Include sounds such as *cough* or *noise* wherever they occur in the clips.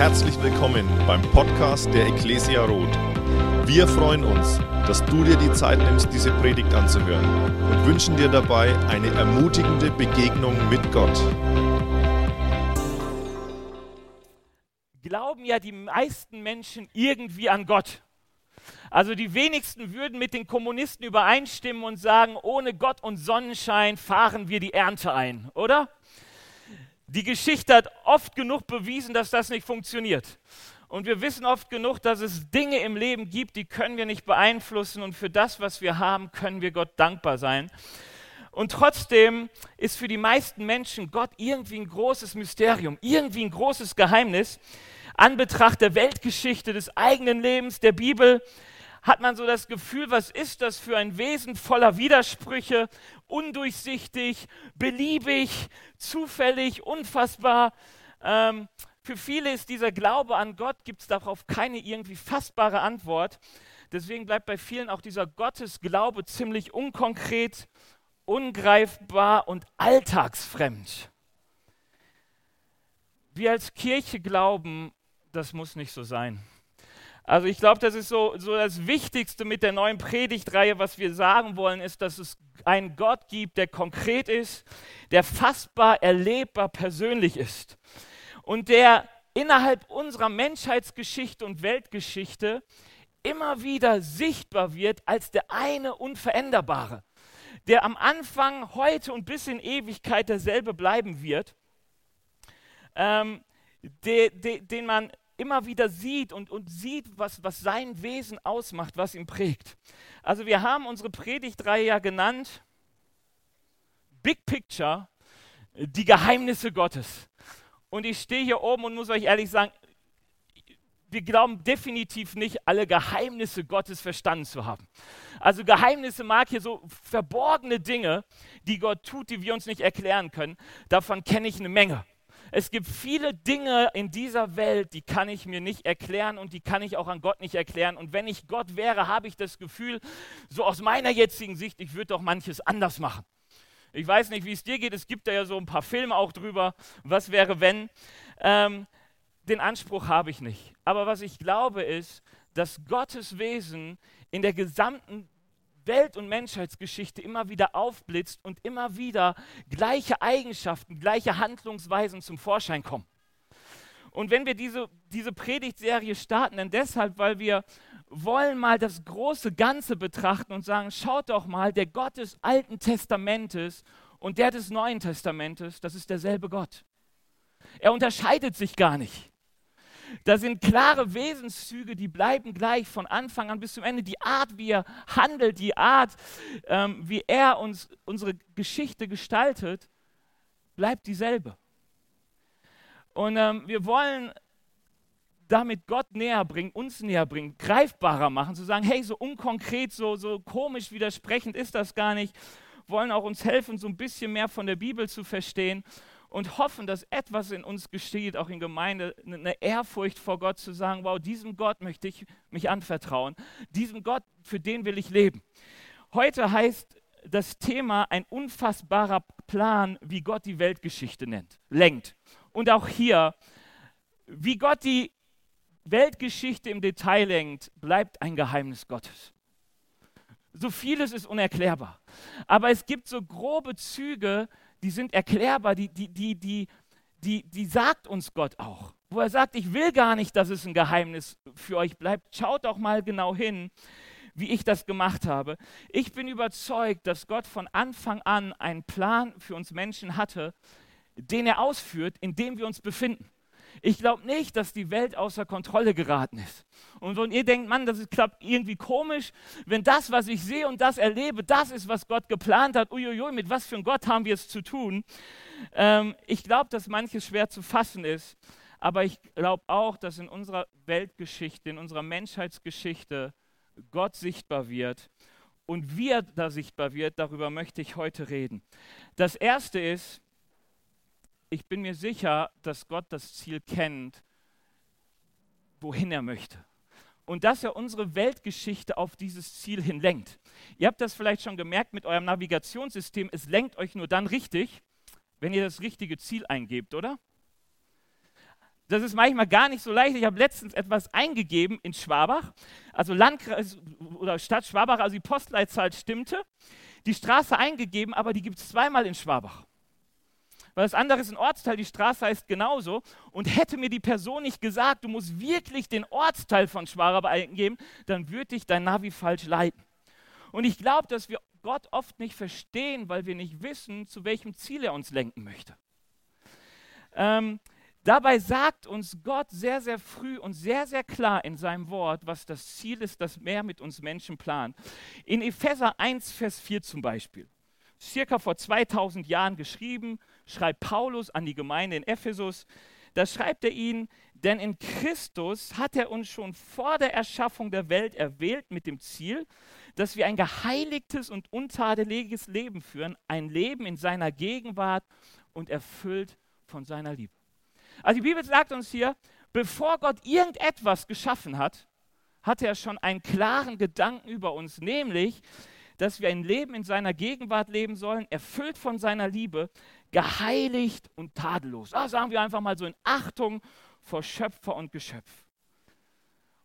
Herzlich willkommen beim Podcast der Ecclesia Roth. Wir freuen uns, dass du dir die Zeit nimmst, diese Predigt anzuhören und wünschen dir dabei eine ermutigende Begegnung mit Gott. Glauben ja die meisten Menschen irgendwie an Gott. Also die wenigsten würden mit den Kommunisten übereinstimmen und sagen, ohne Gott und Sonnenschein fahren wir die Ernte ein, oder? Die Geschichte hat oft genug bewiesen, dass das nicht funktioniert. Und wir wissen oft genug, dass es Dinge im Leben gibt, die können wir nicht beeinflussen. Und für das, was wir haben, können wir Gott dankbar sein. Und trotzdem ist für die meisten Menschen Gott irgendwie ein großes Mysterium, irgendwie ein großes Geheimnis. An Betracht der Weltgeschichte, des eigenen Lebens, der Bibel, hat man so das Gefühl, was ist das für ein Wesen voller Widersprüche, undurchsichtig, beliebig, zufällig, unfassbar. Ähm, für viele ist dieser Glaube an Gott, gibt es darauf keine irgendwie fassbare Antwort. Deswegen bleibt bei vielen auch dieser Gottesglaube ziemlich unkonkret, ungreifbar und alltagsfremd. Wir als Kirche glauben, das muss nicht so sein. Also ich glaube, das ist so, so das Wichtigste mit der neuen Predigtreihe, was wir sagen wollen, ist, dass es einen Gott gibt, der konkret ist, der fassbar, erlebbar, persönlich ist und der innerhalb unserer Menschheitsgeschichte und Weltgeschichte immer wieder sichtbar wird als der eine Unveränderbare, der am Anfang, heute und bis in Ewigkeit derselbe bleiben wird, ähm, de, de, den man immer wieder sieht und, und sieht, was, was sein Wesen ausmacht, was ihn prägt. Also wir haben unsere Predigtreihe ja genannt Big Picture, die Geheimnisse Gottes. Und ich stehe hier oben und muss euch ehrlich sagen, wir glauben definitiv nicht, alle Geheimnisse Gottes verstanden zu haben. Also Geheimnisse mag hier so verborgene Dinge, die Gott tut, die wir uns nicht erklären können. Davon kenne ich eine Menge. Es gibt viele Dinge in dieser Welt, die kann ich mir nicht erklären und die kann ich auch an Gott nicht erklären. Und wenn ich Gott wäre, habe ich das Gefühl, so aus meiner jetzigen Sicht, ich würde doch manches anders machen. Ich weiß nicht, wie es dir geht. Es gibt da ja so ein paar Filme auch drüber. Was wäre, wenn? Ähm, den Anspruch habe ich nicht. Aber was ich glaube ist, dass Gottes Wesen in der gesamten Welt- und Menschheitsgeschichte immer wieder aufblitzt und immer wieder gleiche Eigenschaften, gleiche Handlungsweisen zum Vorschein kommen. Und wenn wir diese, diese Predigtserie starten, dann deshalb, weil wir wollen mal das große Ganze betrachten und sagen, schaut doch mal, der Gott des Alten Testamentes und der des Neuen Testamentes, das ist derselbe Gott. Er unterscheidet sich gar nicht. Da sind klare Wesenszüge, die bleiben gleich von Anfang an bis zum Ende. Die Art, wie er handelt, die Art, ähm, wie er uns unsere Geschichte gestaltet, bleibt dieselbe. Und ähm, wir wollen damit Gott näher bringen, uns näher bringen, greifbarer machen, zu sagen, hey, so unkonkret, so, so komisch widersprechend ist das gar nicht, wollen auch uns helfen, so ein bisschen mehr von der Bibel zu verstehen und hoffen, dass etwas in uns geschieht, auch in Gemeinde, eine Ehrfurcht vor Gott zu sagen, wow, diesem Gott möchte ich mich anvertrauen, diesem Gott, für den will ich leben. Heute heißt das Thema ein unfassbarer Plan, wie Gott die Weltgeschichte nennt, lenkt. Und auch hier, wie Gott die Weltgeschichte im Detail lenkt, bleibt ein Geheimnis Gottes. So vieles ist unerklärbar. Aber es gibt so grobe Züge, die sind erklärbar, die, die, die, die, die, die sagt uns Gott auch. Wo er sagt, ich will gar nicht, dass es ein Geheimnis für euch bleibt. Schaut doch mal genau hin, wie ich das gemacht habe. Ich bin überzeugt, dass Gott von Anfang an einen Plan für uns Menschen hatte, den er ausführt, in dem wir uns befinden. Ich glaube nicht, dass die Welt außer Kontrolle geraten ist. Und wenn ihr denkt, Mann, das ist klappt irgendwie komisch, wenn das, was ich sehe und das erlebe, das ist, was Gott geplant hat, uiuiui, mit was für einem Gott haben wir es zu tun? Ähm, ich glaube, dass manches schwer zu fassen ist, aber ich glaube auch, dass in unserer Weltgeschichte, in unserer Menschheitsgeschichte Gott sichtbar wird. Und wie er da sichtbar wird, darüber möchte ich heute reden. Das erste ist, ich bin mir sicher, dass Gott das Ziel kennt, wohin er möchte. Und dass er unsere Weltgeschichte auf dieses Ziel hin lenkt. Ihr habt das vielleicht schon gemerkt mit eurem Navigationssystem, es lenkt euch nur dann richtig, wenn ihr das richtige Ziel eingebt, oder? das ist manchmal gar nicht so leicht. Ich habe letztens etwas eingegeben in Schwabach, also Landkreis oder Stadt Schwabach, also die Postleitzahl stimmte. Die Straße eingegeben, aber die gibt es zweimal in Schwabach. Weil das andere ist ein Ortsteil, die Straße heißt genauso. Und hätte mir die Person nicht gesagt, du musst wirklich den Ortsteil von Schwabach eingeben, dann würde dich dein Navi falsch leiten. Und ich glaube, dass wir Gott oft nicht verstehen, weil wir nicht wissen, zu welchem Ziel er uns lenken möchte. Ähm, Dabei sagt uns Gott sehr, sehr früh und sehr, sehr klar in seinem Wort, was das Ziel ist, das er mit uns Menschen plant. In Epheser 1, Vers 4 zum Beispiel, circa vor 2000 Jahren geschrieben, schreibt Paulus an die Gemeinde in Ephesus, da schreibt er ihnen, denn in Christus hat er uns schon vor der Erschaffung der Welt erwählt mit dem Ziel, dass wir ein geheiligtes und untadeliges Leben führen, ein Leben in seiner Gegenwart und erfüllt von seiner Liebe. Also die Bibel sagt uns hier, bevor Gott irgendetwas geschaffen hat, hatte er schon einen klaren Gedanken über uns, nämlich, dass wir ein Leben in seiner Gegenwart leben sollen, erfüllt von seiner Liebe, geheiligt und tadellos. Ah, sagen wir einfach mal so in Achtung vor Schöpfer und Geschöpf.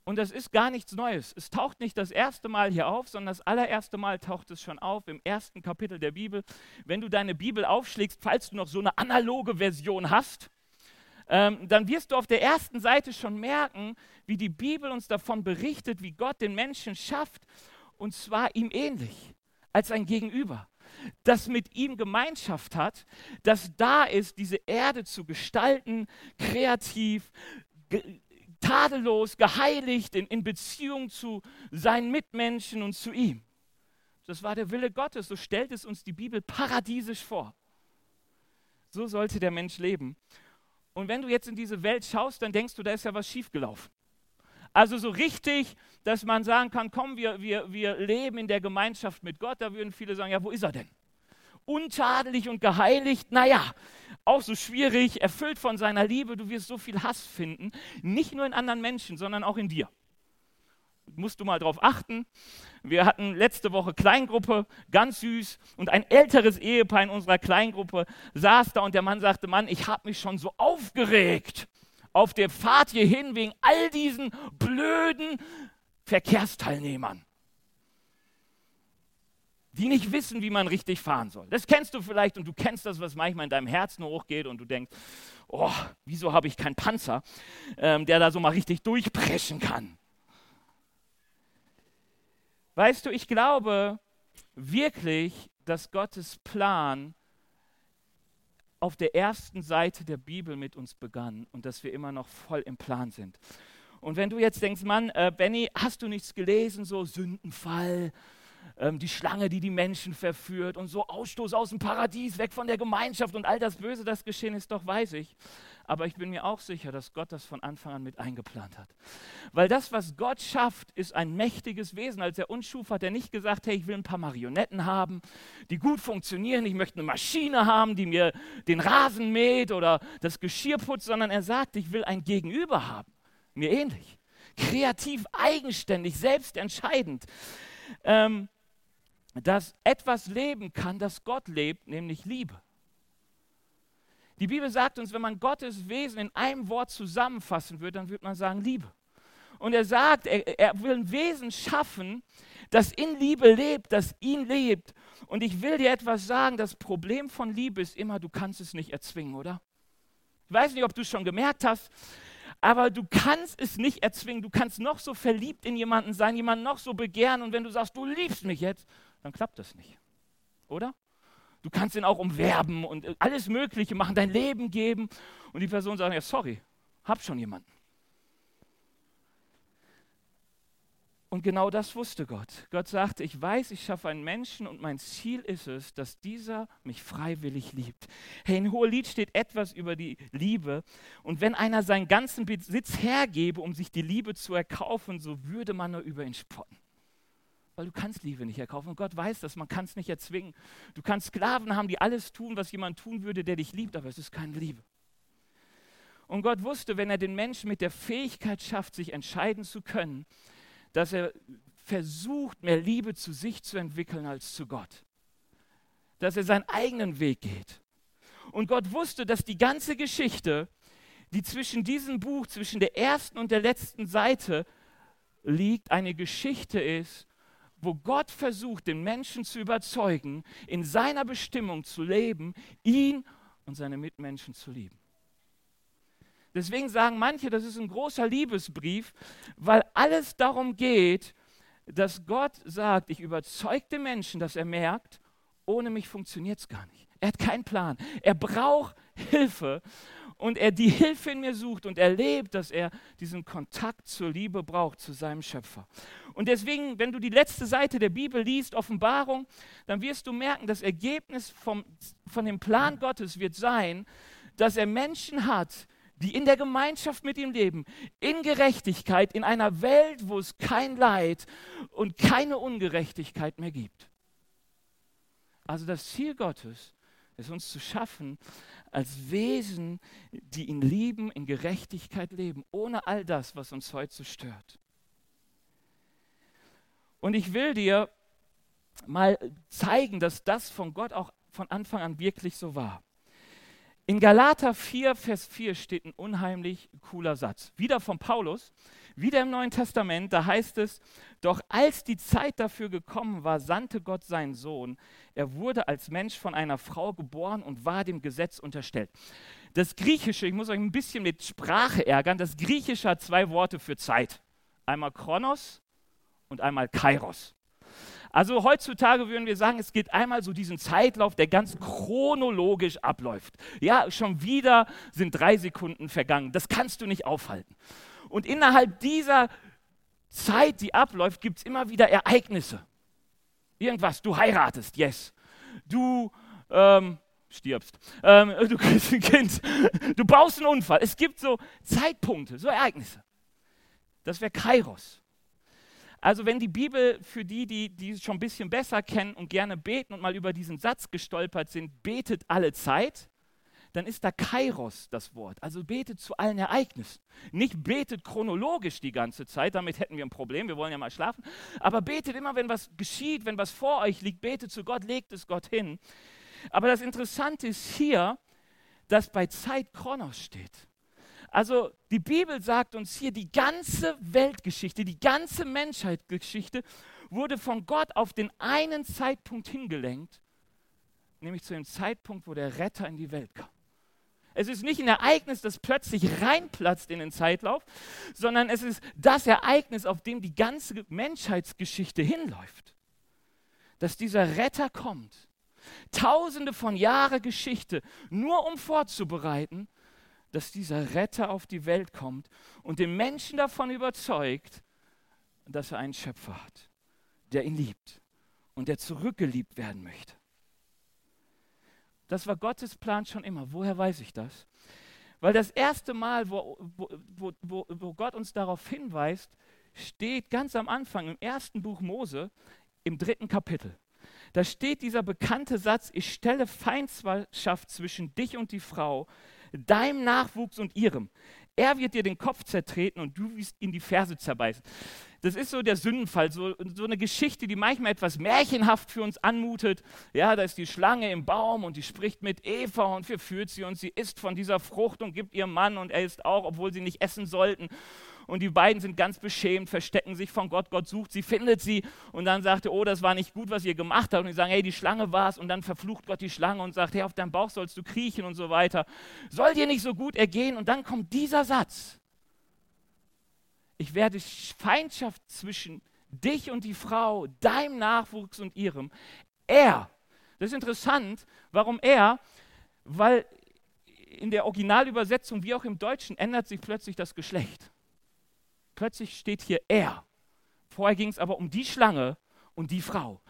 Und das ist gar nichts Neues. Es taucht nicht das erste Mal hier auf, sondern das allererste Mal taucht es schon auf im ersten Kapitel der Bibel. Wenn du deine Bibel aufschlägst, falls du noch so eine analoge Version hast, ähm, dann wirst du auf der ersten Seite schon merken, wie die Bibel uns davon berichtet, wie Gott den Menschen schafft, und zwar ihm ähnlich, als ein Gegenüber, das mit ihm Gemeinschaft hat, das da ist, diese Erde zu gestalten, kreativ, ge tadellos, geheiligt, in, in Beziehung zu seinen Mitmenschen und zu ihm. Das war der Wille Gottes, so stellt es uns die Bibel paradiesisch vor. So sollte der Mensch leben. Und wenn du jetzt in diese Welt schaust, dann denkst du, da ist ja was schiefgelaufen. Also so richtig, dass man sagen kann, komm, wir, wir, wir leben in der Gemeinschaft mit Gott, da würden viele sagen, ja, wo ist er denn? Untadelig und geheiligt, naja, auch so schwierig, erfüllt von seiner Liebe, du wirst so viel Hass finden, nicht nur in anderen Menschen, sondern auch in dir musst du mal drauf achten. Wir hatten letzte Woche Kleingruppe, ganz süß, und ein älteres Ehepaar in unserer Kleingruppe saß da und der Mann sagte, Mann, ich habe mich schon so aufgeregt auf der Fahrt hierhin wegen all diesen blöden Verkehrsteilnehmern, die nicht wissen, wie man richtig fahren soll. Das kennst du vielleicht und du kennst das, was manchmal in deinem Herzen hochgeht und du denkst, oh, wieso habe ich keinen Panzer, ähm, der da so mal richtig durchpreschen kann. Weißt du, ich glaube wirklich, dass Gottes Plan auf der ersten Seite der Bibel mit uns begann und dass wir immer noch voll im Plan sind. Und wenn du jetzt denkst, Mann, äh, Benny, hast du nichts gelesen, so Sündenfall, ähm, die Schlange, die die Menschen verführt und so Ausstoß aus dem Paradies, weg von der Gemeinschaft und all das Böse, das geschehen ist, doch weiß ich. Aber ich bin mir auch sicher, dass Gott das von Anfang an mit eingeplant hat. Weil das, was Gott schafft, ist ein mächtiges Wesen. Als er uns schuf, hat er nicht gesagt, hey, ich will ein paar Marionetten haben, die gut funktionieren. Ich möchte eine Maschine haben, die mir den Rasen mäht oder das Geschirr putzt, sondern er sagt, ich will ein Gegenüber haben. Mir ähnlich. Kreativ, eigenständig, selbstentscheidend. Ähm, dass etwas leben kann, das Gott lebt, nämlich Liebe. Die Bibel sagt uns, wenn man Gottes Wesen in einem Wort zusammenfassen würde, dann würde man sagen Liebe. Und er sagt, er, er, will ein Wesen schaffen, das in Liebe lebt, das ihn lebt. Und ich will dir etwas sagen, das Problem von Liebe ist immer, du kannst es nicht erzwingen, oder? Ich weiß nicht, ob du es schon gemerkt hast, aber du kannst es nicht erzwingen. Du kannst noch so verliebt in jemanden sein, jemanden noch so begehren. Und wenn du sagst, du liebst mich jetzt, dann klappt das nicht. Oder? Du kannst ihn auch umwerben und alles Mögliche machen, dein Leben geben. Und die Person sagt, ja, sorry, hab schon jemanden. Und genau das wusste Gott. Gott sagte, ich weiß, ich schaffe einen Menschen und mein Ziel ist es, dass dieser mich freiwillig liebt. Hey, in Hohelied steht etwas über die Liebe. Und wenn einer seinen ganzen Besitz hergebe, um sich die Liebe zu erkaufen, so würde man nur über ihn spotten weil du kannst Liebe nicht erkaufen. Und Gott weiß das, man kann es nicht erzwingen. Du kannst Sklaven haben, die alles tun, was jemand tun würde, der dich liebt, aber es ist keine Liebe. Und Gott wusste, wenn er den Menschen mit der Fähigkeit schafft, sich entscheiden zu können, dass er versucht, mehr Liebe zu sich zu entwickeln als zu Gott. Dass er seinen eigenen Weg geht. Und Gott wusste, dass die ganze Geschichte die zwischen diesem Buch, zwischen der ersten und der letzten Seite liegt, eine Geschichte ist, wo Gott versucht, den Menschen zu überzeugen, in seiner Bestimmung zu leben, ihn und seine Mitmenschen zu lieben. Deswegen sagen manche, das ist ein großer Liebesbrief, weil alles darum geht, dass Gott sagt, ich überzeuge den Menschen, dass er merkt, ohne mich funktioniert es gar nicht. Er hat keinen Plan. Er braucht Hilfe und er die *laughs* Hilfe in mir sucht und erlebt, dass er diesen Kontakt zur Liebe braucht, zu seinem Schöpfer. Und deswegen, wenn du die letzte Seite der Bibel liest, Offenbarung, dann wirst du merken, das Ergebnis vom, von dem Plan Gottes wird sein, dass er Menschen hat, die in der Gemeinschaft mit ihm leben, in Gerechtigkeit, in einer Welt, wo es kein Leid und keine Ungerechtigkeit mehr gibt. Also das Ziel Gottes ist uns zu schaffen als Wesen, die ihn lieben, in Gerechtigkeit leben, ohne all das, was uns heute so stört. Und ich will dir mal zeigen, dass das von Gott auch von Anfang an wirklich so war. In Galater 4, Vers 4 steht ein unheimlich cooler Satz. Wieder von Paulus, wieder im Neuen Testament, da heißt es, doch als die Zeit dafür gekommen war, sandte Gott seinen Sohn. Er wurde als Mensch von einer Frau geboren und war dem Gesetz unterstellt. Das Griechische, ich muss euch ein bisschen mit Sprache ärgern, das Griechische hat zwei Worte für Zeit. Einmal Chronos und einmal Kairos. Also heutzutage würden wir sagen, es geht einmal so diesen Zeitlauf, der ganz chronologisch abläuft. Ja, schon wieder sind drei Sekunden vergangen. Das kannst du nicht aufhalten. Und innerhalb dieser Zeit, die abläuft, gibt es immer wieder Ereignisse. Irgendwas, du heiratest, yes. Du ähm, stirbst. Ähm, *laughs* du kriegst ein Kind. Du baust einen Unfall. Es gibt so Zeitpunkte, so Ereignisse. Das wäre Kairos. Also wenn die Bibel für die, die, die schon ein bisschen besser kennen und gerne beten und mal über diesen Satz gestolpert sind, betet alle Zeit, dann ist da Kairos das Wort. Also betet zu allen Ereignissen. Nicht betet chronologisch die ganze Zeit, damit hätten wir ein Problem, wir wollen ja mal schlafen. Aber betet immer, wenn was geschieht, wenn was vor euch liegt, betet zu Gott, legt es Gott hin. Aber das Interessante ist hier, dass bei Zeit Chronos steht. Also die Bibel sagt uns hier, die ganze Weltgeschichte, die ganze Menschheitsgeschichte wurde von Gott auf den einen Zeitpunkt hingelenkt, nämlich zu dem Zeitpunkt, wo der Retter in die Welt kam. Es ist nicht ein Ereignis, das plötzlich reinplatzt in den Zeitlauf, sondern es ist das Ereignis, auf dem die ganze Menschheitsgeschichte hinläuft. Dass dieser Retter kommt. Tausende von Jahren Geschichte, nur um vorzubereiten, dass dieser Retter auf die Welt kommt und den Menschen davon überzeugt, dass er einen Schöpfer hat, der ihn liebt und der zurückgeliebt werden möchte. Das war Gottes Plan schon immer. Woher weiß ich das? Weil das erste Mal, wo, wo, wo, wo Gott uns darauf hinweist, steht ganz am Anfang im ersten Buch Mose im dritten Kapitel. Da steht dieser bekannte Satz, ich stelle Feindschaft zwischen dich und die Frau, deinem Nachwuchs und ihrem. Er wird dir den Kopf zertreten und du wirst ihn die Ferse zerbeißen. Das ist so der Sündenfall, so, so eine Geschichte, die manchmal etwas märchenhaft für uns anmutet. Ja, da ist die Schlange im Baum und die spricht mit Eva und verführt sie und sie isst von dieser Frucht und gibt ihrem Mann und er isst auch, obwohl sie nicht essen sollten und die beiden sind ganz beschämt, verstecken sich von Gott. Gott sucht sie, findet sie und dann sagt er, oh, das war nicht gut, was ihr gemacht habt. Und die sagen, hey, die Schlange war es. Und dann verflucht Gott die Schlange und sagt, hey, auf deinem Bauch sollst du kriechen und so weiter. Soll dir nicht so gut ergehen? Und dann kommt dieser Satz. Ich werde Feindschaft zwischen dich und die Frau, deinem Nachwuchs und ihrem. Er. Das ist interessant. Warum er? Weil in der Originalübersetzung wie auch im Deutschen ändert sich plötzlich das Geschlecht. Plötzlich steht hier er. Vorher ging es aber um die Schlange und die Frau.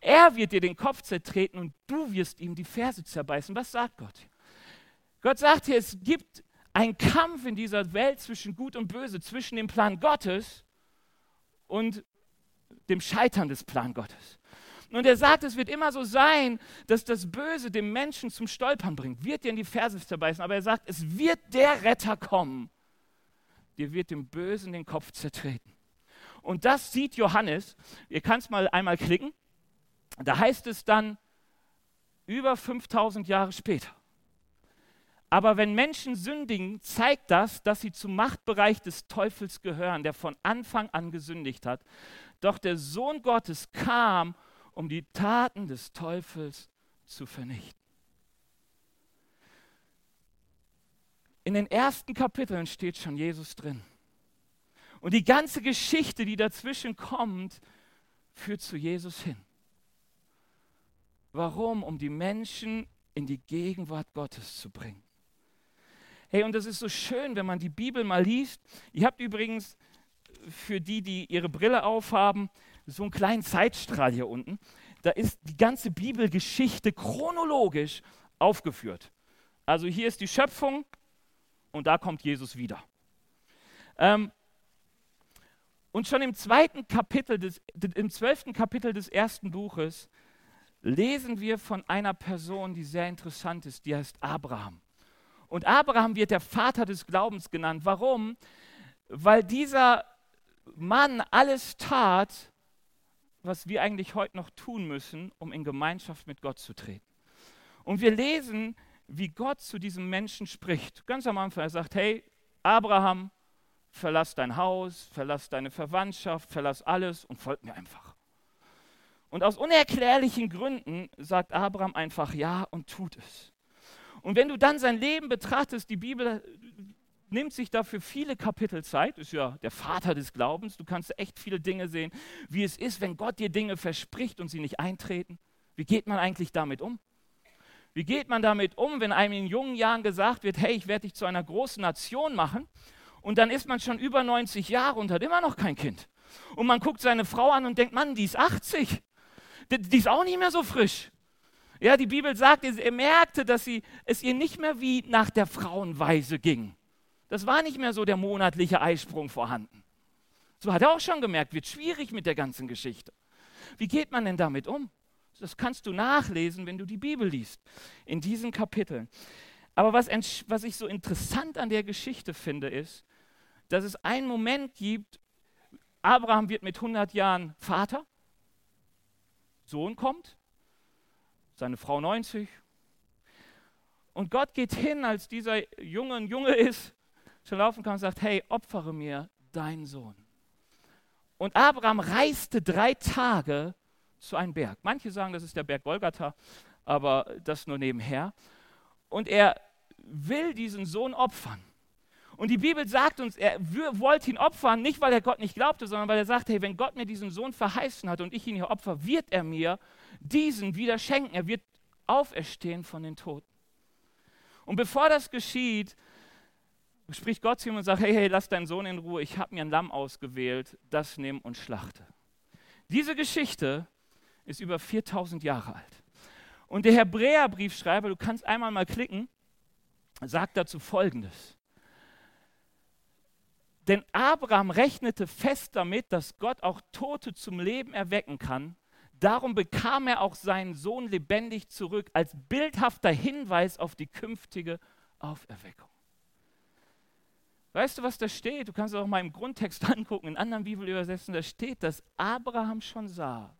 Er wird dir den Kopf zertreten und du wirst ihm die Ferse zerbeißen. Was sagt Gott? Gott sagt hier, es gibt einen Kampf in dieser Welt zwischen Gut und Böse, zwischen dem Plan Gottes und dem Scheitern des Plan Gottes. Und er sagt, es wird immer so sein, dass das Böse dem Menschen zum Stolpern bringt, wird dir in die Ferse zerbeißen. Aber er sagt, es wird der Retter kommen, dir wird dem Bösen den Kopf zertreten. Und das sieht Johannes, ihr könnt es mal einmal klicken, da heißt es dann über 5000 Jahre später. Aber wenn Menschen sündigen, zeigt das, dass sie zum Machtbereich des Teufels gehören, der von Anfang an gesündigt hat. Doch der Sohn Gottes kam, um die Taten des Teufels zu vernichten. In den ersten Kapiteln steht schon Jesus drin. Und die ganze Geschichte, die dazwischen kommt, führt zu Jesus hin. Warum? Um die Menschen in die Gegenwart Gottes zu bringen. Hey, und das ist so schön, wenn man die Bibel mal liest. Ihr habt übrigens für die, die ihre Brille aufhaben, so einen kleinen Zeitstrahl hier unten. Da ist die ganze Bibelgeschichte chronologisch aufgeführt. Also hier ist die Schöpfung und da kommt Jesus wieder. Ähm, und schon im zweiten Kapitel des, im zwölften Kapitel des ersten Buches lesen wir von einer Person, die sehr interessant ist, die heißt Abraham. Und Abraham wird der Vater des Glaubens genannt. Warum? Weil dieser Mann alles tat, was wir eigentlich heute noch tun müssen, um in Gemeinschaft mit Gott zu treten. Und wir lesen, wie Gott zu diesem Menschen spricht. Ganz am Anfang, er sagt, hey, Abraham, verlass dein Haus, verlass deine Verwandtschaft, verlass alles und folg mir einfach. Und aus unerklärlichen Gründen sagt Abraham einfach ja und tut es. Und wenn du dann sein Leben betrachtest, die Bibel nimmt sich dafür viele Kapitel Zeit, ist ja der Vater des Glaubens, du kannst echt viele Dinge sehen, wie es ist, wenn Gott dir Dinge verspricht und sie nicht eintreten. Wie geht man eigentlich damit um? Wie geht man damit um, wenn einem in jungen Jahren gesagt wird, hey, ich werde dich zu einer großen Nation machen und dann ist man schon über 90 Jahre und hat immer noch kein Kind. Und man guckt seine Frau an und denkt, Mann, die ist 80. Die, ist auch nicht mehr so frisch. Ja, die Bibel sagt, er merkte, dass sie, es ihr nicht mehr wie nach der Frauenweise ging. Das war nicht mehr so der monatliche Eisprung vorhanden. So hat er auch schon gemerkt, wird schwierig mit der ganzen Geschichte. Wie geht man denn damit um? Das kannst du nachlesen, wenn du die Bibel liest, in diesen Kapiteln. Aber was, was ich so interessant an der Geschichte finde, ist, dass es einen Moment gibt, Abraham wird mit 100 Jahren Vater, Sohn kommt, seine Frau 90. Und Gott geht hin, als dieser Junge ein Junge ist, schon laufen kann und sagt, hey, opfere mir deinen Sohn. Und Abraham reiste drei Tage zu einem Berg. Manche sagen, das ist der Berg Golgatha, aber das nur nebenher. Und er will diesen Sohn opfern. Und die Bibel sagt uns, er wollte ihn opfern, nicht weil er Gott nicht glaubte, sondern weil er sagte, hey, wenn Gott mir diesen Sohn verheißen hat und ich ihn hier opfer, wird er mir diesen wieder schenken. Er wird auferstehen von den Toten. Und bevor das geschieht, spricht Gott zu ihm und sagt, hey, hey, lass deinen Sohn in Ruhe, ich habe mir ein Lamm ausgewählt, das nimm und schlachte. Diese Geschichte ist über 4000 Jahre alt. Und der Hebräerbriefschreiber, du kannst einmal mal klicken, sagt dazu Folgendes. Denn Abraham rechnete fest damit, dass Gott auch Tote zum Leben erwecken kann. Darum bekam er auch seinen Sohn lebendig zurück als bildhafter Hinweis auf die künftige Auferweckung. Weißt du, was da steht? Du kannst es auch mal im Grundtext *laughs* angucken, in anderen Bibelübersetzungen, da steht, dass Abraham schon sah,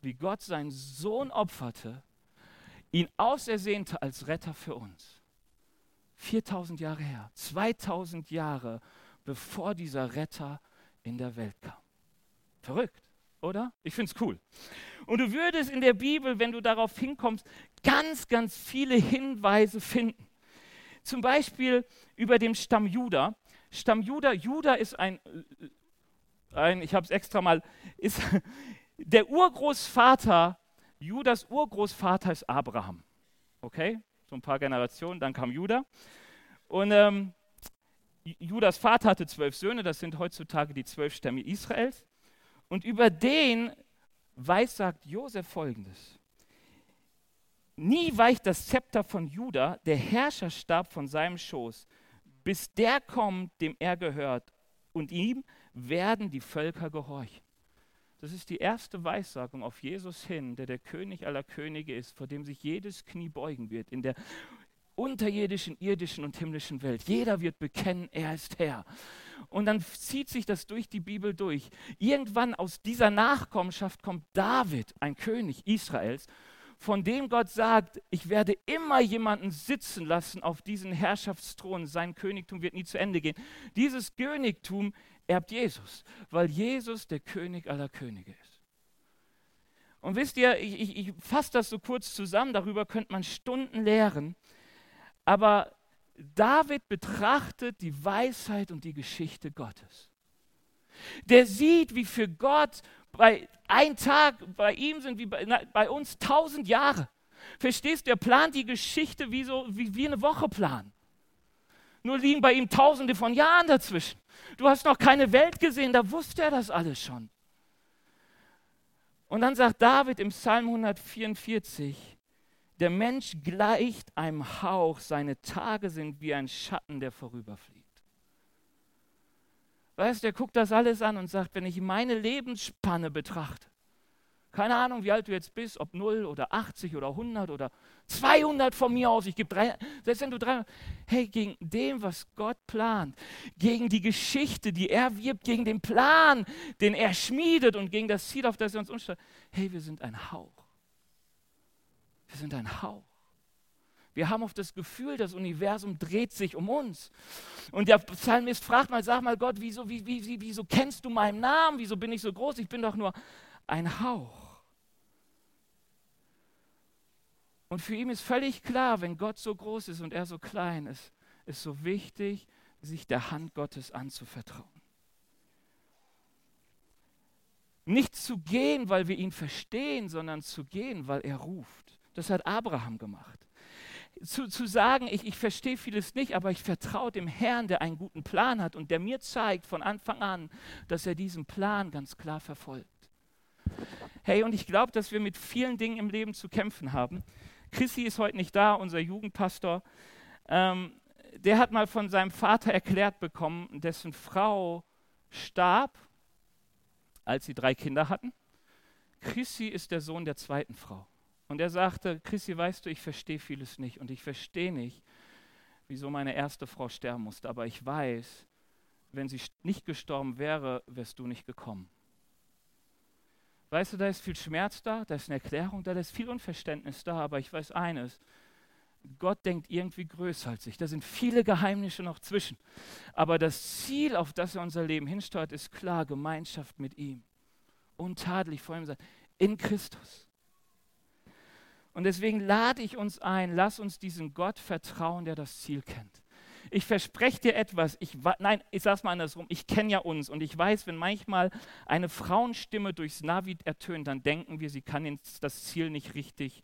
wie Gott seinen Sohn opferte, ihn ausersehnte als Retter für uns. 4000 Jahre her, 2000 Jahre bevor dieser Retter in der Welt kam. Verrückt, oder? Ich finde es cool. Und du würdest in der Bibel, wenn du darauf hinkommst, ganz, ganz viele Hinweise finden. Zum Beispiel über den Stamm Juda. Stamm Juda, Juda ist ein, ein ich habe es extra mal, ist *laughs* der Urgroßvater, Judas Urgroßvater ist Abraham. Okay? So ein paar Generationen, dann kam Juda. Und ähm, Judas Vater hatte zwölf Söhne, das sind heutzutage die zwölf Stämme Israels. Und über den weissagt Josef folgendes. Nie weicht das Zepter von Juda, der Herrscherstab von seinem Schoß, bis der kommt, dem er gehört, und ihm werden die Völker gehorchen. Das ist die erste Weissagung auf Jesus hin, der der König aller Könige ist, vor dem sich jedes Knie beugen wird in der unterirdischen, irdischen und himmlischen Welt. Jeder wird bekennen, er ist Herr. Und dann zieht sich das durch die Bibel durch. Irgendwann aus dieser Nachkommenschaft kommt David, ein König Israels, von dem Gott sagt, ich werde immer jemanden sitzen lassen auf diesen Herrschaftsthron, sein Königtum wird nie zu Ende gehen. Dieses Königtum erbt Jesus, weil Jesus der König aller Könige ist. Und wisst ihr, ich, ich, ich fasse das so kurz zusammen, darüber könnte man Stunden lehren, aber David betrachtet die Weisheit und die Geschichte Gottes. Der sieht, wie für Gott bei ein Tag bei ihm sind wie bei, na, bei uns tausend Jahre. Verstehst du? Er plant die Geschichte wie, so, wie, wie eine Woche planen. Nur liegen bei ihm tausende von Jahren dazwischen. Du hast noch keine Welt gesehen, da wusste er das alles schon. Und dann sagt David im Psalm 144, der Mensch gleicht einem Hauch, seine Tage sind wie ein Schatten, der vorüberfliegt. Weißt du, er guckt das alles an und sagt, wenn ich meine Lebensspanne betrachte, keine Ahnung, wie alt du jetzt bist, ob 0 oder 80 oder 100 oder 200 von mir aus, ich gebe drei, selbst wenn du 300, hey, gegen dem, was Gott plant, gegen die Geschichte, die er wirbt, gegen den Plan, den er schmiedet und gegen das Ziel, auf das er uns umstellt, hey, wir sind ein Hauch. Wir sind ein Hauch. Wir haben oft das Gefühl, das Universum dreht sich um uns. Und der Psalmist fragt mal, sag mal Gott, wieso, wie, wie, wieso kennst du meinen Namen? Wieso bin ich so groß? Ich bin doch nur ein Hauch. Und für ihn ist völlig klar, wenn Gott so groß ist und er so klein ist, ist so wichtig, sich der Hand Gottes anzuvertrauen. Nicht zu gehen, weil wir ihn verstehen, sondern zu gehen, weil er ruft. Das hat Abraham gemacht zu, zu sagen, ich, ich verstehe vieles nicht, aber ich vertraue dem Herrn, der einen guten Plan hat und der mir zeigt von Anfang an, dass er diesen Plan ganz klar verfolgt. Hey, und ich glaube, dass wir mit vielen Dingen im Leben zu kämpfen haben. Chrissy ist heute nicht da, unser Jugendpastor. Ähm, der hat mal von seinem Vater erklärt bekommen, dessen Frau starb, als sie drei Kinder hatten. Chrissy ist der Sohn der zweiten Frau. Und er sagte, Chrissy, weißt du, ich verstehe vieles nicht und ich verstehe nicht, wieso meine erste Frau sterben musste, aber ich weiß, wenn sie nicht gestorben wäre, wärst du nicht gekommen. Weißt du, da ist viel Schmerz da, da ist eine Erklärung da, da ist viel Unverständnis da, aber ich weiß eines, Gott denkt irgendwie größer als ich. Da sind viele Geheimnisse noch zwischen. Aber das Ziel, auf das er unser Leben hinsteuert, ist klar, Gemeinschaft mit ihm. Untadelig vor ihm sein, in Christus. Und deswegen lade ich uns ein, lass uns diesen Gott vertrauen, der das Ziel kennt. Ich verspreche dir etwas, ich, nein, ich sage es mal andersrum, ich kenne ja uns und ich weiß, wenn manchmal eine Frauenstimme durchs Navi ertönt, dann denken wir, sie kann das Ziel nicht richtig,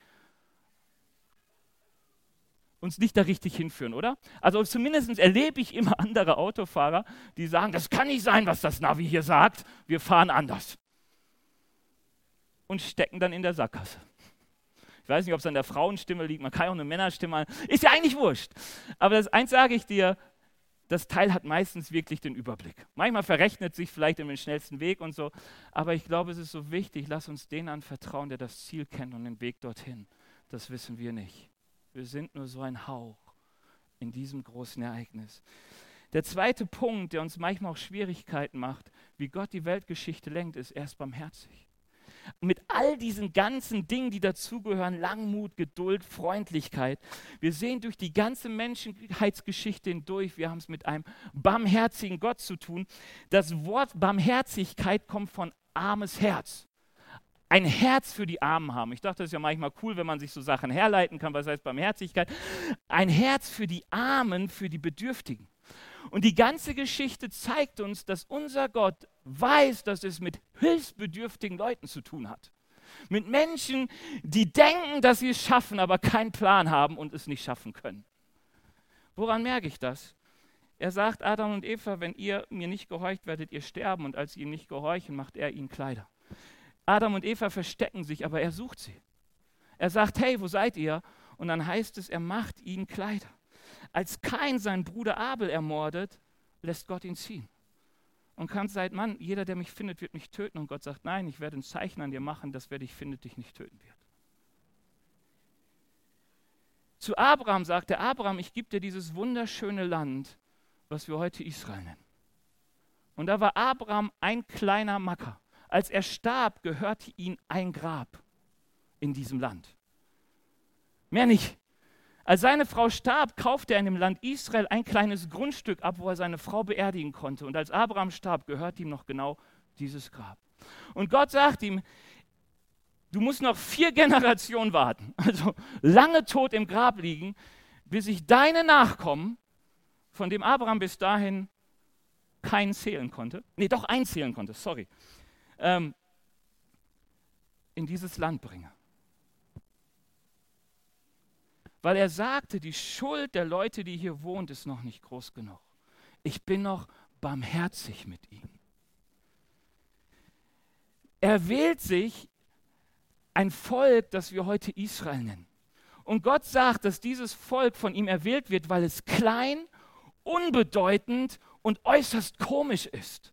uns nicht da richtig hinführen, oder? Also zumindest erlebe ich immer *laughs* andere Autofahrer, die sagen, das kann nicht sein, was das Navi hier sagt, wir fahren anders. Und stecken dann in der Sackgasse. Ich weiß nicht, ob es an der Frauenstimme liegt, man kann ja auch eine Männerstimme, ist ja eigentlich wurscht. Aber das eins sage ich dir, das Teil hat meistens wirklich den Überblick. Manchmal verrechnet sich vielleicht in den schnellsten Weg und so, aber ich glaube, es ist so wichtig, lass uns den anvertrauen, der das Ziel kennt und den Weg dorthin. Das wissen wir nicht. Wir sind nur so ein Hauch in diesem großen Ereignis. Der zweite Punkt, der uns manchmal auch Schwierigkeiten macht, wie Gott die Weltgeschichte lenkt, ist erst barmherzig mit all diesen ganzen Dingen, die dazugehören, Langmut, Geduld, Freundlichkeit. Wir sehen durch die ganze Menschheitsgeschichte hindurch, wir haben es mit einem barmherzigen Gott zu tun. Das Wort Barmherzigkeit kommt von armes Herz. Ein Herz für die Armen haben. Ich dachte, das ist ja manchmal cool, wenn man sich so Sachen herleiten kann, was heißt Barmherzigkeit. Ein Herz für die Armen, für die Bedürftigen. Und die ganze Geschichte zeigt uns, dass unser Gott weiß, dass es mit hilfsbedürftigen Leuten zu tun hat. Mit Menschen, die denken, dass sie es schaffen, aber keinen Plan haben und es nicht schaffen können. Woran merke ich das? Er sagt Adam und Eva, wenn ihr mir nicht gehorcht, werdet ihr sterben. Und als sie ihm nicht gehorchen, macht er ihnen Kleider. Adam und Eva verstecken sich, aber er sucht sie. Er sagt, hey, wo seid ihr? Und dann heißt es, er macht ihnen Kleider. Als Kain seinen Bruder Abel ermordet, lässt Gott ihn ziehen. Und Kain sagt, Mann, jeder, der mich findet, wird mich töten. Und Gott sagt, nein, ich werde ein Zeichen an dir machen, dass wer dich findet, dich nicht töten wird. Zu Abraham sagte Abraham, ich gebe dir dieses wunderschöne Land, was wir heute Israel nennen. Und da war Abraham ein kleiner Macker. Als er starb, gehörte ihm ein Grab in diesem Land. Mehr nicht. Als seine Frau starb, kaufte er in dem Land Israel ein kleines Grundstück ab, wo er seine Frau beerdigen konnte. Und als Abraham starb, gehört ihm noch genau dieses Grab. Und Gott sagt ihm, du musst noch vier Generationen warten, *laughs* also lange tot im Grab liegen, bis ich deine Nachkommen, von dem Abraham bis dahin keinen zählen konnte, nee, doch einen zählen konnte, sorry, ähm, in dieses Land bringe. Weil er sagte, die Schuld der Leute, die hier wohnt, ist noch nicht groß genug. Ich bin noch barmherzig mit ihnen. Er wählt sich ein Volk, das wir heute Israel nennen. Und Gott sagt, dass dieses Volk von ihm erwählt wird, weil es klein, unbedeutend und äußerst komisch ist.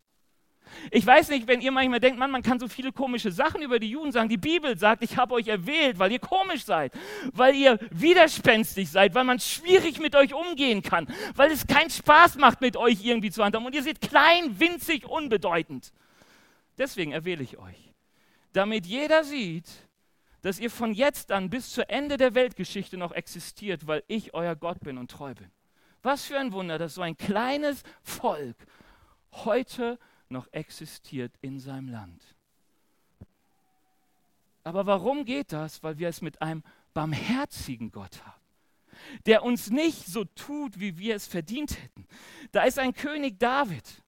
Ich weiß nicht, wenn ihr manchmal denkt, Mann, man kann so viele komische Sachen über die Juden sagen. Die Bibel sagt, ich habe euch erwählt, weil ihr komisch seid, weil ihr widerspenstig seid, weil man schwierig mit euch umgehen kann, weil es keinen Spaß macht, mit euch irgendwie zu handeln. Und ihr seid klein, winzig, unbedeutend. Deswegen erwähle ich euch, damit jeder sieht, dass ihr von jetzt an bis zu Ende der Weltgeschichte noch existiert, weil ich euer Gott bin und treu bin. Was für ein Wunder, dass so ein kleines Volk heute noch existiert in seinem Land. Aber warum geht das? Weil wir es mit einem barmherzigen Gott haben, der uns nicht so tut, wie wir es verdient hätten. Da ist ein König David.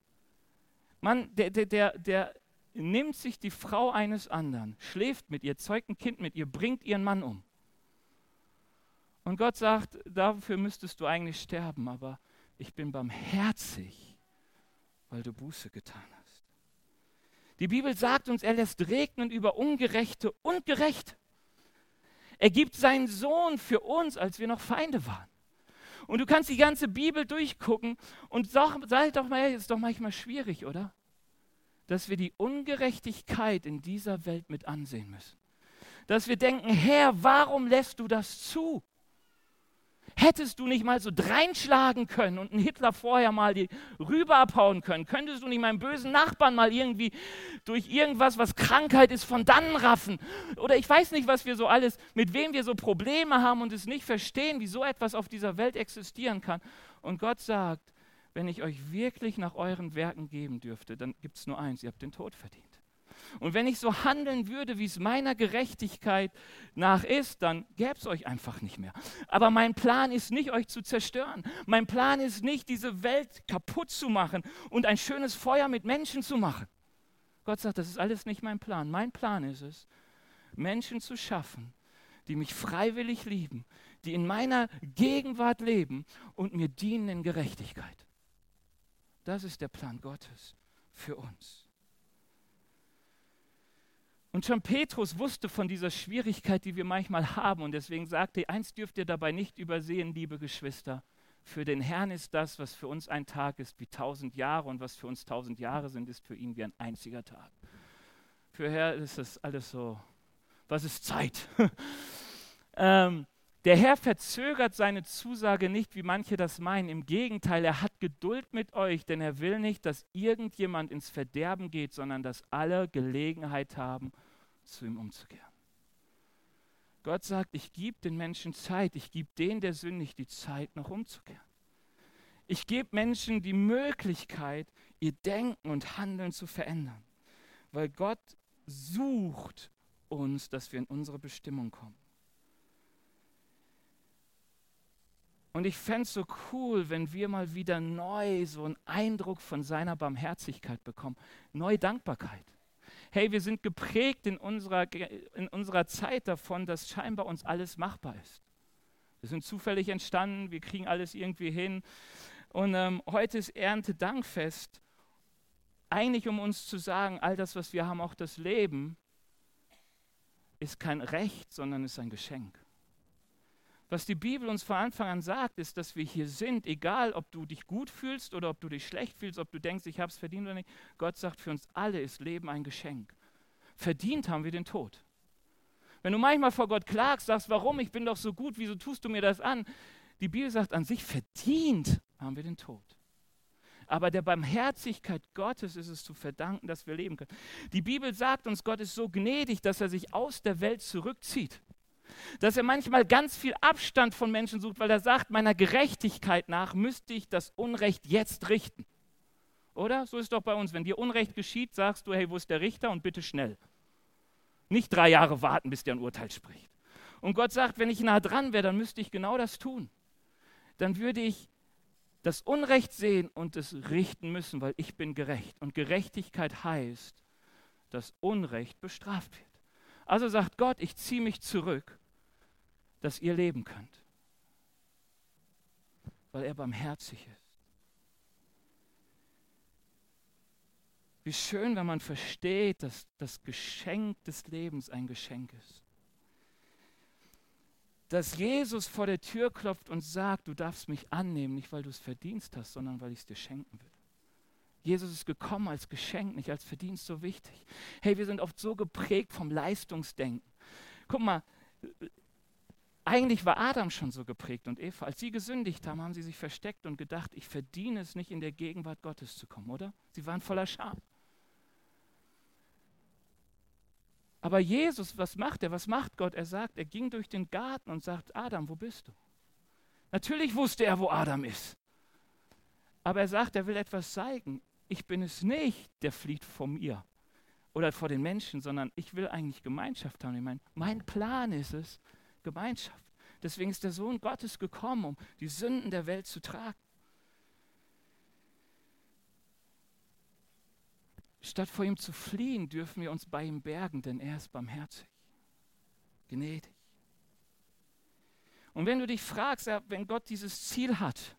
Mann, der, der, der, der nimmt sich die Frau eines anderen, schläft mit ihr, zeugt ein Kind mit ihr, bringt ihren Mann um. Und Gott sagt, dafür müsstest du eigentlich sterben, aber ich bin barmherzig, weil du Buße getan hast. Die Bibel sagt uns, er lässt regnen über Ungerechte und Gerechte. Er gibt seinen Sohn für uns, als wir noch Feinde waren. Und du kannst die ganze Bibel durchgucken und sag, sei doch mal, ist doch manchmal schwierig, oder? dass wir die Ungerechtigkeit in dieser Welt mit ansehen müssen. Dass wir denken, Herr, warum lässt du das zu? Hättest du nicht mal so dreinschlagen können und einen Hitler vorher mal die rüber abhauen können? Könntest du nicht meinen bösen Nachbarn mal irgendwie durch irgendwas, was Krankheit ist, von dannen raffen? Oder ich weiß nicht, was wir so alles, mit wem wir so Probleme haben und es nicht verstehen, wie so etwas auf dieser Welt existieren kann. Und Gott sagt, wenn ich euch wirklich nach euren Werken geben dürfte, dann gibt es nur eins, ihr habt den Tod verdient. Und wenn ich so handeln würde, wie es meiner Gerechtigkeit nach ist, dann gäbe es euch einfach nicht mehr. Aber mein Plan ist nicht, euch zu zerstören. Mein Plan ist nicht, diese Welt kaputt zu machen und ein schönes Feuer mit Menschen zu machen. Gott sagt, das ist alles nicht mein Plan. Mein Plan ist es, Menschen zu schaffen, die mich freiwillig lieben, die in meiner Gegenwart leben und mir dienen in Gerechtigkeit. Das ist der Plan Gottes für uns. Und schon Petrus wusste von dieser Schwierigkeit, die wir manchmal haben. Und deswegen sagte er, eins dürft ihr dabei nicht übersehen, liebe Geschwister. Für den Herrn ist das, was für uns ein Tag ist, wie tausend Jahre. Und was für uns tausend Jahre sind, ist für ihn wie ein einziger Tag. Für Herr ist das alles so, was ist Zeit? *laughs* ähm, der Herr verzögert seine Zusage nicht, wie manche das meinen. Im Gegenteil, er hat Geduld mit euch, denn er will nicht, dass irgendjemand ins Verderben geht, sondern dass alle Gelegenheit haben, zu ihm umzukehren. Gott sagt, ich gebe den Menschen Zeit, ich gebe denen, der sündigt, die Zeit, noch umzukehren. Ich gebe Menschen die Möglichkeit, ihr Denken und Handeln zu verändern, weil Gott sucht uns, dass wir in unsere Bestimmung kommen. Und ich fände es so cool, wenn wir mal wieder neu so einen Eindruck von seiner Barmherzigkeit bekommen. Neue Dankbarkeit. Hey, wir sind geprägt in unserer, in unserer Zeit davon, dass scheinbar uns alles machbar ist. Wir sind zufällig entstanden, wir kriegen alles irgendwie hin. Und ähm, heute ist Erntedankfest. Eigentlich, um uns zu sagen, all das, was wir haben, auch das Leben, ist kein Recht, sondern ist ein Geschenk. Was die Bibel uns von Anfang an sagt, ist, dass wir hier sind, egal ob du dich gut fühlst oder ob du dich schlecht fühlst, ob du denkst, ich habe es verdient oder nicht. Gott sagt, für uns alle ist Leben ein Geschenk. Verdient haben wir den Tod. Wenn du manchmal vor Gott klagst, sagst, warum, ich bin doch so gut, wieso tust du mir das an? Die Bibel sagt an sich, verdient haben wir den Tod. Aber der Barmherzigkeit Gottes ist es zu verdanken, dass wir leben können. Die Bibel sagt uns, Gott ist so gnädig, dass er sich aus der Welt zurückzieht dass er manchmal ganz viel Abstand von Menschen sucht, weil er sagt, meiner Gerechtigkeit nach müsste ich das Unrecht jetzt richten. Oder? So ist doch bei uns. Wenn dir Unrecht geschieht, sagst du, hey, wo ist der Richter und bitte schnell. Nicht drei Jahre warten, bis der ein Urteil spricht. Und Gott sagt, wenn ich nah dran wäre, dann müsste ich genau das tun. Dann würde ich das Unrecht sehen und es richten müssen, weil ich bin gerecht. Und Gerechtigkeit heißt, dass Unrecht bestraft wird. Also sagt Gott, ich ziehe mich zurück, dass ihr leben könnt, weil er barmherzig ist. Wie schön, wenn man versteht, dass das Geschenk des Lebens ein Geschenk ist. Dass Jesus vor der Tür klopft und sagt, du darfst mich annehmen, nicht weil du es verdienst hast, sondern weil ich es dir schenken will. Jesus ist gekommen als Geschenk, nicht als Verdienst so wichtig. Hey, wir sind oft so geprägt vom Leistungsdenken. Guck mal, eigentlich war Adam schon so geprägt und Eva. Als sie gesündigt haben, haben sie sich versteckt und gedacht, ich verdiene es nicht, in der Gegenwart Gottes zu kommen, oder? Sie waren voller Scham. Aber Jesus, was macht er? Was macht Gott? Er sagt, er ging durch den Garten und sagt, Adam, wo bist du? Natürlich wusste er, wo Adam ist. Aber er sagt, er will etwas zeigen. Ich bin es nicht, der flieht vor mir oder vor den Menschen, sondern ich will eigentlich Gemeinschaft haben. Ich meine, mein Plan ist es, Gemeinschaft. Deswegen ist der Sohn Gottes gekommen, um die Sünden der Welt zu tragen. Statt vor ihm zu fliehen, dürfen wir uns bei ihm bergen, denn er ist barmherzig, gnädig. Und wenn du dich fragst, wenn Gott dieses Ziel hat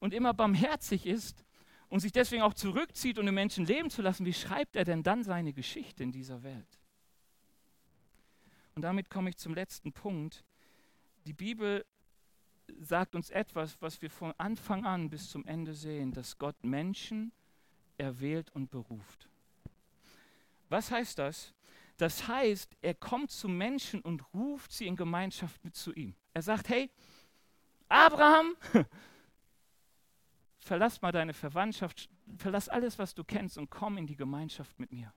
und immer barmherzig ist und sich deswegen auch zurückzieht, um den Menschen leben zu lassen, wie schreibt er denn dann seine Geschichte in dieser Welt? Und damit komme ich zum letzten Punkt. Die Bibel sagt uns etwas, was wir von Anfang an bis zum Ende sehen, dass Gott Menschen erwählt und beruft. Was heißt das? Das heißt, er kommt zu Menschen und ruft sie in Gemeinschaft mit zu ihm. Er sagt, hey, Abraham, verlass mal deine Verwandtschaft, verlass alles, was du kennst und komm in die Gemeinschaft mit mir.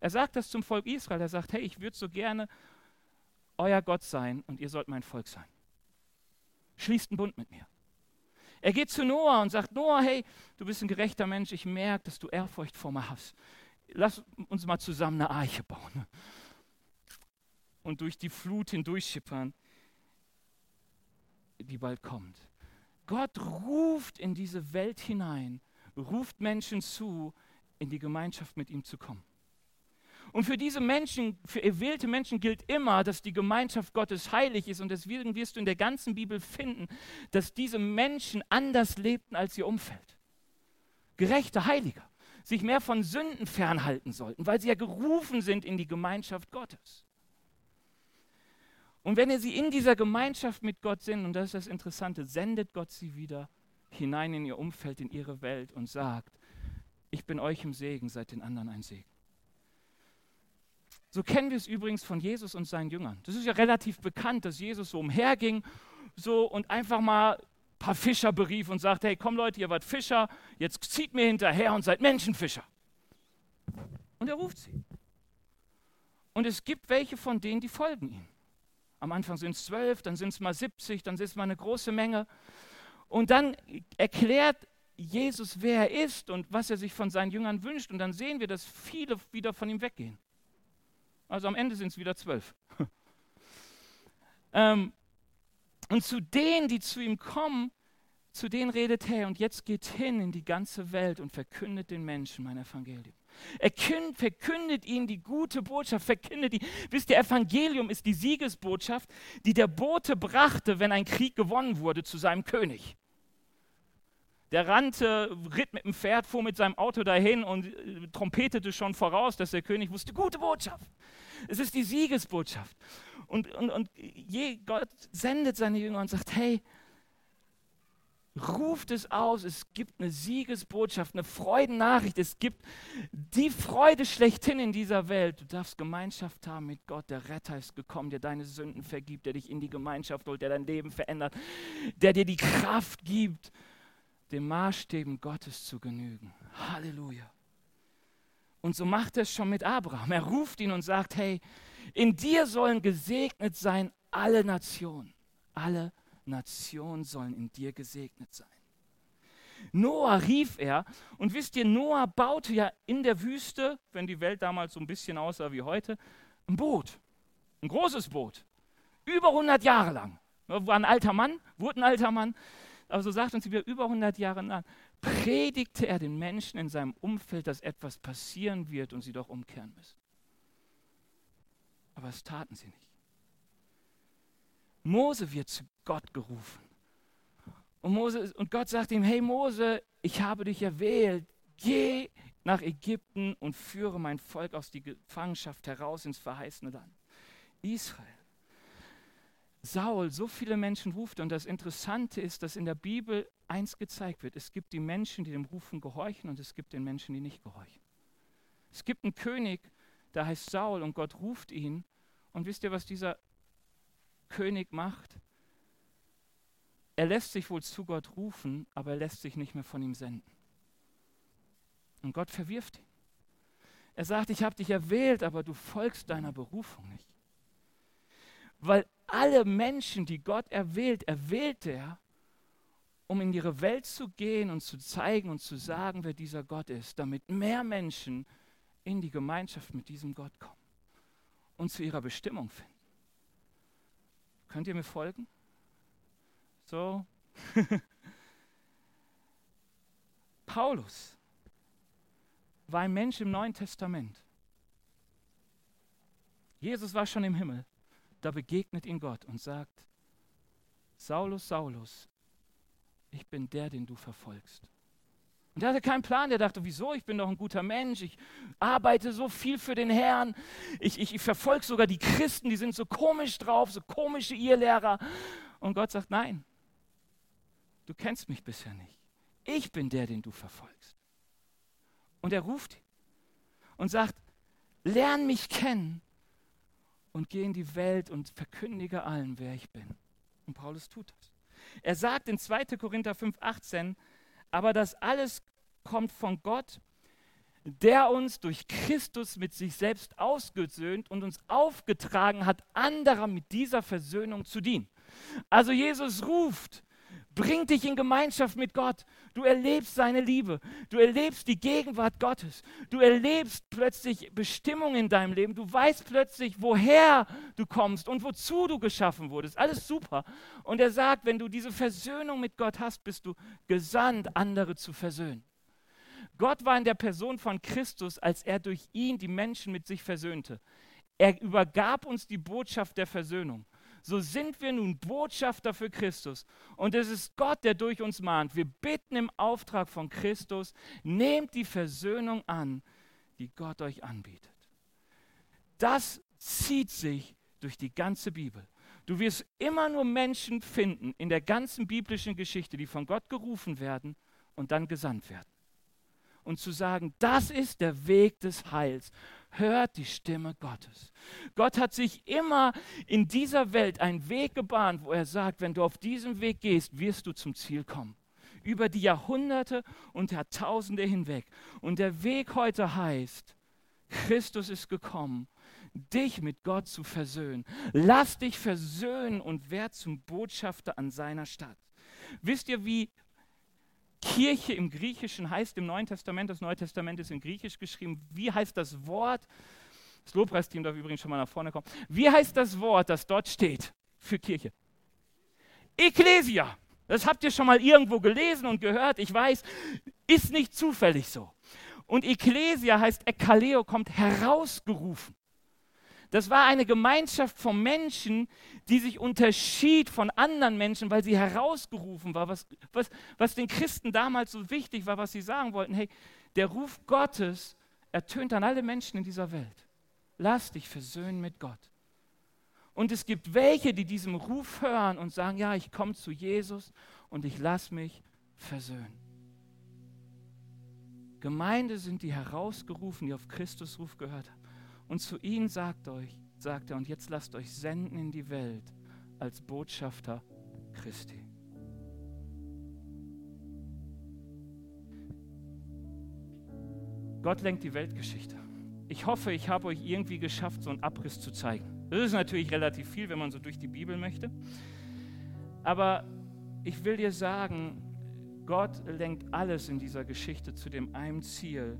Er sagt das zum Volk Israel. Er sagt, hey, ich würde so gerne euer Gott sein und ihr sollt mein Volk sein. Schließt einen Bund mit mir. Er geht zu Noah und sagt, Noah, hey, du bist ein gerechter Mensch, ich merke, dass du Ehrfurcht vor mir hast. Lass uns mal zusammen eine Arche bauen und durch die Flut hindurchschippern, die bald kommt. Gott ruft in diese Welt hinein, ruft Menschen zu, in die Gemeinschaft mit ihm zu kommen. Und für diese Menschen, für erwählte Menschen gilt immer, dass die Gemeinschaft Gottes heilig ist. Und deswegen wirst du in der ganzen Bibel finden, dass diese Menschen anders lebten als ihr Umfeld. Gerechte Heiliger, sich mehr von Sünden fernhalten sollten, weil sie ja gerufen sind in die Gemeinschaft Gottes. Und wenn sie in dieser Gemeinschaft mit Gott sind, und das ist das Interessante, sendet Gott sie wieder hinein in ihr Umfeld, in ihre Welt und sagt, ich bin euch im Segen, seid den anderen ein Segen. So kennen wir es übrigens von Jesus und seinen Jüngern. Das ist ja relativ bekannt, dass Jesus so umherging so und einfach mal ein paar Fischer berief und sagte, hey, komm Leute, ihr wart Fischer, jetzt zieht mir hinterher und seid Menschenfischer. Und er ruft sie. Und es gibt welche von denen, die folgen ihm. Am Anfang sind es zwölf, dann sind es mal 70, dann sind es mal eine große Menge. Und dann erklärt Jesus, wer er ist und was er sich von seinen Jüngern wünscht. Und dann sehen wir, dass viele wieder von ihm weggehen. Also am Ende sind es wieder zwölf. *laughs* ähm, und zu denen, die zu ihm kommen, zu denen redet er und jetzt geht hin in die ganze Welt und verkündet den Menschen mein Evangelium. Er verkündet ihnen die gute Botschaft, verkündet ihn. Wisst ihr, Evangelium ist die Siegesbotschaft, die der Bote brachte, wenn ein Krieg gewonnen wurde, zu seinem König. Der rannte, ritt mit dem Pferd, fuhr mit seinem Auto dahin und äh, trompetete schon voraus, dass der König wusste, gute Botschaft. Es ist die Siegesbotschaft. Und, und, und Gott sendet seine Jünger und sagt, hey, ruft es aus, es gibt eine Siegesbotschaft, eine Freudennachricht, es gibt die Freude schlechthin in dieser Welt. Du darfst Gemeinschaft haben mit Gott, der Retter ist gekommen, der deine Sünden vergibt, der dich in die Gemeinschaft holt, der dein Leben verändert, der dir die Kraft gibt, den Maßstäben Gottes zu genügen. Halleluja. Und so macht er es schon mit Abraham. Er ruft ihn und sagt, hey, in dir sollen gesegnet sein alle Nationen, alle Nationen sollen in dir gesegnet sein. Noah rief er, und wisst ihr, Noah baute ja in der Wüste, wenn die Welt damals so ein bisschen aussah wie heute, ein Boot, ein großes Boot, über 100 Jahre lang. War ein alter Mann, wurde ein alter Mann, aber so sagt uns wieder über 100 Jahre lang, predigte er den Menschen in seinem Umfeld, dass etwas passieren wird und sie doch umkehren müssen. Aber es taten sie nicht. Mose wird zu Gott gerufen. Und, Mose, und Gott sagt ihm, hey Mose, ich habe dich erwählt, geh nach Ägypten und führe mein Volk aus der Gefangenschaft heraus ins verheißene Land. Israel. Saul so viele Menschen ruft. Und das Interessante ist, dass in der Bibel eins gezeigt wird. Es gibt die Menschen, die dem Rufen gehorchen und es gibt den Menschen, die nicht gehorchen. Es gibt einen König, der heißt Saul und Gott ruft ihn. Und wisst ihr, was dieser König macht? Er lässt sich wohl zu Gott rufen, aber er lässt sich nicht mehr von ihm senden. Und Gott verwirft ihn. Er sagt, ich habe dich erwählt, aber du folgst deiner Berufung nicht. Weil alle Menschen, die Gott erwählt, erwählt er, um in ihre Welt zu gehen und zu zeigen und zu sagen, wer dieser Gott ist, damit mehr Menschen in die Gemeinschaft mit diesem Gott kommen und zu ihrer Bestimmung finden. Könnt ihr mir folgen? So. *laughs* Paulus war ein Mensch im Neuen Testament. Jesus war schon im Himmel. Da begegnet ihn Gott und sagt, Saulus, Saulus, ich bin der, den du verfolgst. Und er hatte keinen Plan, der dachte, wieso, ich bin doch ein guter Mensch, ich arbeite so viel für den Herrn, ich, ich, ich verfolge sogar die Christen, die sind so komisch drauf, so komische Irrlehrer. Und Gott sagt, nein, du kennst mich bisher nicht. Ich bin der, den du verfolgst. Und er ruft und sagt, lern mich kennen und geh in die Welt und verkündige allen, wer ich bin. Und Paulus tut das. Er sagt in 2. Korinther 5, 18, aber das alles kommt von Gott, der uns durch Christus mit sich selbst ausgesöhnt und uns aufgetragen hat, anderer mit dieser Versöhnung zu dienen. Also Jesus ruft, bringt dich in Gemeinschaft mit Gott. Du erlebst seine Liebe. Du erlebst die Gegenwart Gottes. Du erlebst plötzlich Bestimmung in deinem Leben. Du weißt plötzlich, woher du kommst und wozu du geschaffen wurdest. Alles super. Und er sagt, wenn du diese Versöhnung mit Gott hast, bist du gesandt, andere zu versöhnen. Gott war in der Person von Christus, als er durch ihn die Menschen mit sich versöhnte. Er übergab uns die Botschaft der Versöhnung so sind wir nun Botschafter für Christus. Und es ist Gott, der durch uns mahnt. Wir bitten im Auftrag von Christus, nehmt die Versöhnung an, die Gott euch anbietet. Das zieht sich durch die ganze Bibel. Du wirst immer nur Menschen finden in der ganzen biblischen Geschichte, die von Gott gerufen werden und dann gesandt werden. Und zu sagen, das ist der Weg des Heils hört die Stimme Gottes. Gott hat sich immer in dieser Welt einen Weg gebahnt, wo er sagt, wenn du auf diesem Weg gehst, wirst du zum Ziel kommen. Über die Jahrhunderte und Jahrtausende hinweg. Und der Weg heute heißt, Christus ist gekommen, dich mit Gott zu versöhnen. Lass dich versöhnen und werd zum Botschafter an seiner Stadt. Wisst ihr, wie Kirche im Griechischen heißt im Neuen Testament, das Neue Testament ist in Griechisch geschrieben. Wie heißt das Wort? Das Lobpreisteam darf übrigens schon mal nach vorne kommen. Wie heißt das Wort, das dort steht für Kirche? Ecclesia. Das habt ihr schon mal irgendwo gelesen und gehört. Ich weiß, ist nicht zufällig so. Und Ecclesia heißt Ekkaleo, kommt herausgerufen. Das war eine Gemeinschaft von Menschen, die sich unterschied von anderen Menschen, weil sie herausgerufen war, was, was, was den Christen damals so wichtig war, was sie sagen wollten. Hey, der Ruf Gottes ertönt an alle Menschen in dieser Welt. Lass dich versöhnen mit Gott. Und es gibt welche, die diesem Ruf hören und sagen, ja, ich komme zu Jesus und ich lasse mich versöhnen. Gemeinde sind die herausgerufen, die auf Christus Ruf gehört haben. Und zu ihnen sagt euch, sagt er, und jetzt lasst euch senden in die Welt als Botschafter Christi. Gott lenkt die Weltgeschichte. ich hoffe, ich habe euch irgendwie geschafft, so einen Abriss zu zeigen. Das ist natürlich relativ viel, wenn man so durch die Bibel möchte. Aber ich will dir sagen, Gott lenkt alles in dieser Geschichte zu dem einen Ziel,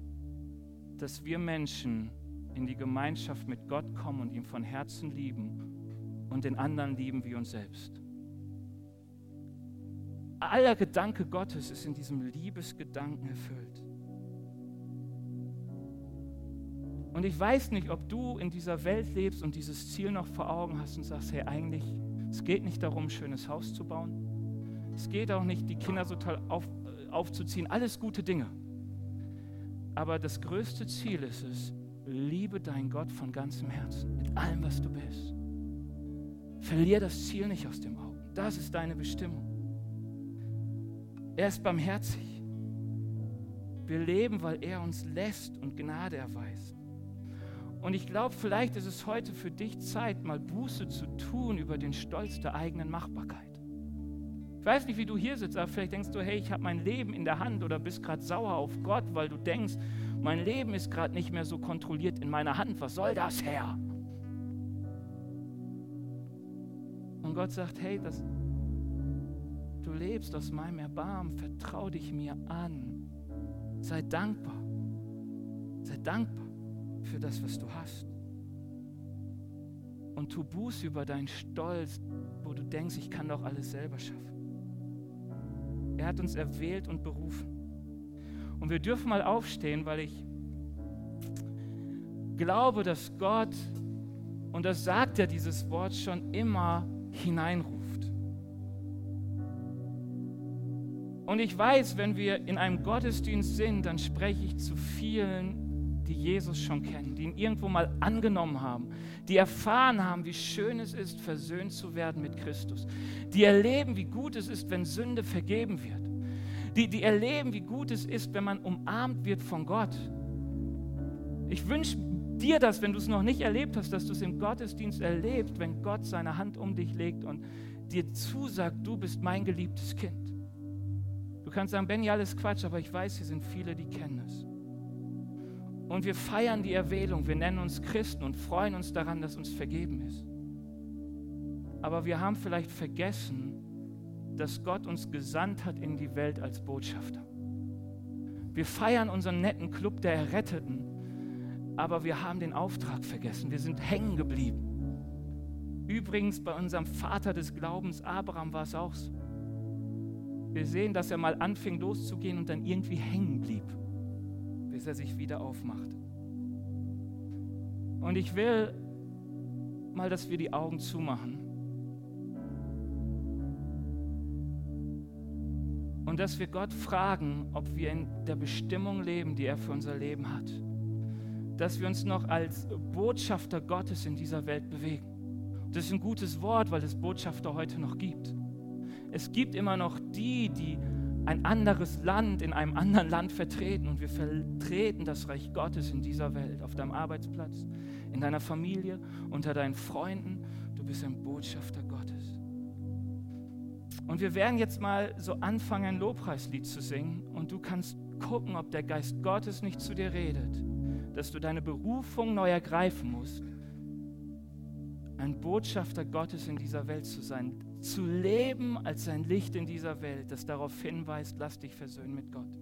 dass wir Menschen in die Gemeinschaft mit Gott kommen und ihn von Herzen lieben und den anderen lieben wie uns selbst. Aller Gedanke Gottes ist in diesem Liebesgedanken erfüllt. Und ich weiß nicht, ob du in dieser Welt lebst und dieses Ziel noch vor Augen hast und sagst, hey, eigentlich, es geht nicht darum, ein schönes Haus zu bauen. Es geht auch nicht, die Kinder so toll auf, aufzuziehen. Alles gute Dinge. Aber das größte Ziel ist es, liebe deinen Gott von ganzem Herzen, mit allem, was du bist. Verlier das Ziel nicht aus dem Augen. Das ist deine Bestimmung. Er ist barmherzig. Wir leben, weil er uns lässt und Gnade erweist. Und ich glaube, vielleicht ist es heute für dich Zeit, mal Buße zu tun über den Stolz der eigenen Machbarkeit. Ich weiß nicht, wie du hier sitzt, aber vielleicht denkst du, hey, ich habe mein Leben in der Hand oder bist gerade sauer auf Gott, weil du denkst, mein Leben ist gerade nicht mehr so kontrolliert in meiner Hand. Was soll das, Herr? Und Gott sagt, hey, das, du lebst aus meinem Erbarmen, vertrau dich mir an. Sei dankbar. Sei dankbar für das, was du hast. Und tu Buß über deinen Stolz, wo du denkst, ich kann doch alles selber schaffen. Er hat uns erwählt und berufen. Und wir dürfen mal aufstehen, weil ich glaube, dass Gott, und das sagt ja dieses Wort schon immer, hineinruft. Und ich weiß, wenn wir in einem Gottesdienst sind, dann spreche ich zu vielen die Jesus schon kennen, die ihn irgendwo mal angenommen haben, die erfahren haben, wie schön es ist, versöhnt zu werden mit Christus, die erleben, wie gut es ist, wenn Sünde vergeben wird, die, die erleben, wie gut es ist, wenn man umarmt wird von Gott. Ich wünsche dir das, wenn du es noch nicht erlebt hast, dass du es im Gottesdienst erlebst, wenn Gott seine Hand um dich legt und dir zusagt, du bist mein geliebtes Kind. Du kannst sagen, Benny, alles Quatsch, aber ich weiß, hier sind viele, die kennen es. Und wir feiern die Erwählung, wir nennen uns Christen und freuen uns daran, dass uns vergeben ist. Aber wir haben vielleicht vergessen, dass Gott uns gesandt hat in die Welt als Botschafter. Wir feiern unseren netten Club der Erretteten, aber wir haben den Auftrag vergessen. Wir sind hängen geblieben. Übrigens bei unserem Vater des Glaubens, Abraham, war es auch so. Wir sehen, dass er mal anfing loszugehen und dann irgendwie hängen blieb bis er sich wieder aufmacht. Und ich will mal, dass wir die Augen zumachen. Und dass wir Gott fragen, ob wir in der Bestimmung leben, die er für unser Leben hat. Dass wir uns noch als Botschafter Gottes in dieser Welt bewegen. Das ist ein gutes Wort, weil es Botschafter heute noch gibt. Es gibt immer noch die, die ein anderes Land in einem anderen Land vertreten und wir vertreten das Reich Gottes in dieser Welt, auf deinem Arbeitsplatz, in deiner Familie, unter deinen Freunden. Du bist ein Botschafter Gottes. Und wir werden jetzt mal so anfangen, ein Lobpreislied zu singen und du kannst gucken, ob der Geist Gottes nicht zu dir redet, dass du deine Berufung neu ergreifen musst, ein Botschafter Gottes in dieser Welt zu sein, zu leben als ein Licht in dieser Welt, das darauf hinweist, lass dich versöhnen mit Gott.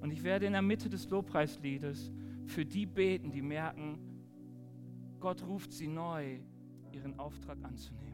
Und ich werde in der Mitte des Lobpreisliedes für die beten, die merken, Gott ruft sie neu, ihren Auftrag anzunehmen.